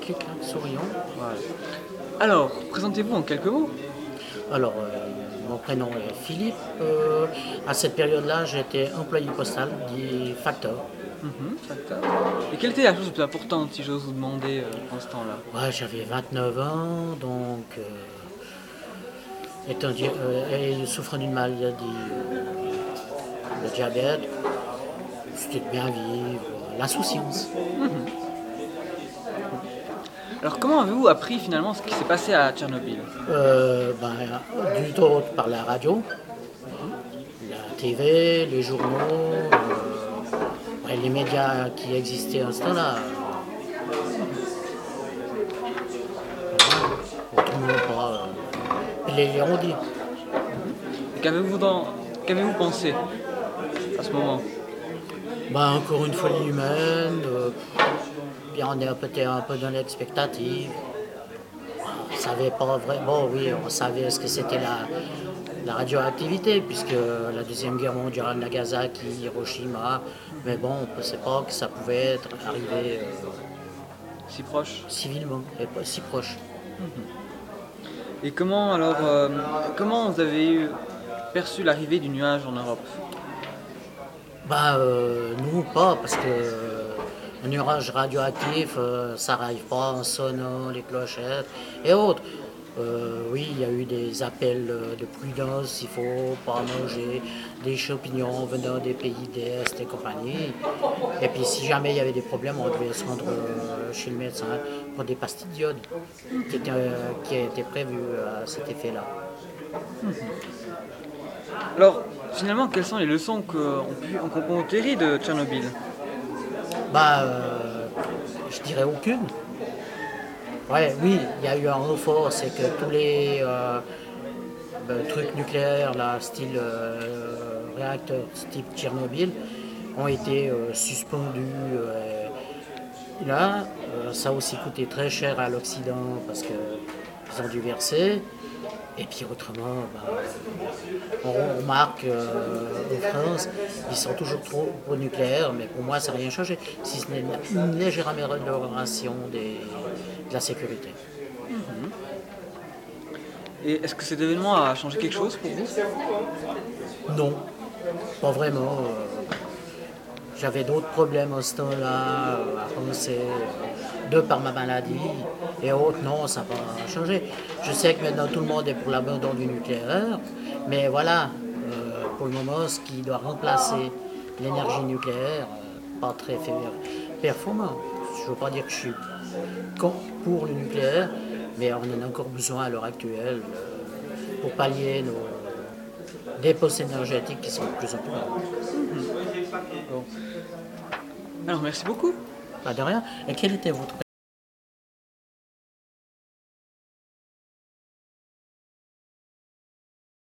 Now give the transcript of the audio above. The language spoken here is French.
Quelqu'un souriant. Voilà. Alors, présentez-vous en quelques mots. Alors, euh, mon prénom est Philippe. Euh, à cette période-là, j'étais employé postal, dit facteur. Mhm, facteur. Et quelle était la chose la plus importante, si j'ose vous demander, euh, en ce temps-là? Ouais, j'avais 29 ans, donc euh, étant, euh, et souffrant d'une maladie, euh, le diabète, c'était de bien vivre, l'insouciance. Alors, comment avez-vous appris finalement ce qui s'est passé à Tchernobyl? Euh, ben, du tout par la radio, la TV, les journaux, euh, les médias qui existaient à ce temps-là. Voilà. Tout le monde pas, euh, les, les rondis. Qu'avez-vous pensé à ce moment? Ben, encore une folie humaine, euh, puis on est peut-être un peu dans l'expectative. On savait pas vraiment, oui, on savait ce que c'était la, la radioactivité, puisque la Deuxième Guerre mondiale, Nagasaki, Hiroshima, mais bon, on ne pensait pas que ça pouvait être arrivé euh, Si proche civilement, et pas si proche. Et comment alors, euh, comment vous avez perçu l'arrivée du nuage en Europe? Ben, euh, nous, pas, parce que un nuage radioactif, euh, ça n'arrive pas en sonnant les clochettes et autres. Euh, oui, il y a eu des appels euh, de prudence, il faut pas manger des champignons venant des pays d'Est et compagnie. Et puis si jamais il y avait des problèmes, on devait se rendre chez le médecin pour des pastilles d'iode qui étaient, euh, qui prévues à cet effet-là. Alors, finalement, quelles sont les leçons qu'on pu- qu'on qu'on tirer de Tchernobyl? Bah, euh, je dirais aucune. Ouais, oui, il y a eu un renfort, c'est que tous les euh, ben, trucs nucléaires, là, style euh, réacteur, type Tchernobyl, ont été euh, suspendus. là, ça a aussi coûté très cher à l'Occident parce qu'ils ont dû verser. Et puis autrement, ben, on remarque euh, en France, ils sont toujours trop pro nucléaire, mais pour moi, ça n'a rien changé, si ce n'est une légère amélioration des- de la sécurité. Et est-ce que cet événement a changé quelque chose pour vous? Non, pas vraiment. euh, J'avais d'autres problèmes à ce temps-là, à penser, euh, de par ma maladie, et autres, non, ça n'a pas changé. Je sais que maintenant tout le monde est pour l'abandon du nucléaire, mais voilà, euh, pour le moment, ce qui doit remplacer l'énergie nucléaire, euh, pas très performant. Je ne veux pas dire que je suis pour le nucléaire, mais on en a encore besoin à l'heure actuelle euh, pour pallier nos dépenses énergétiques qui sont de plus en plus grandes. Alors, merci beaucoup. Pas de rien. Et quel était votre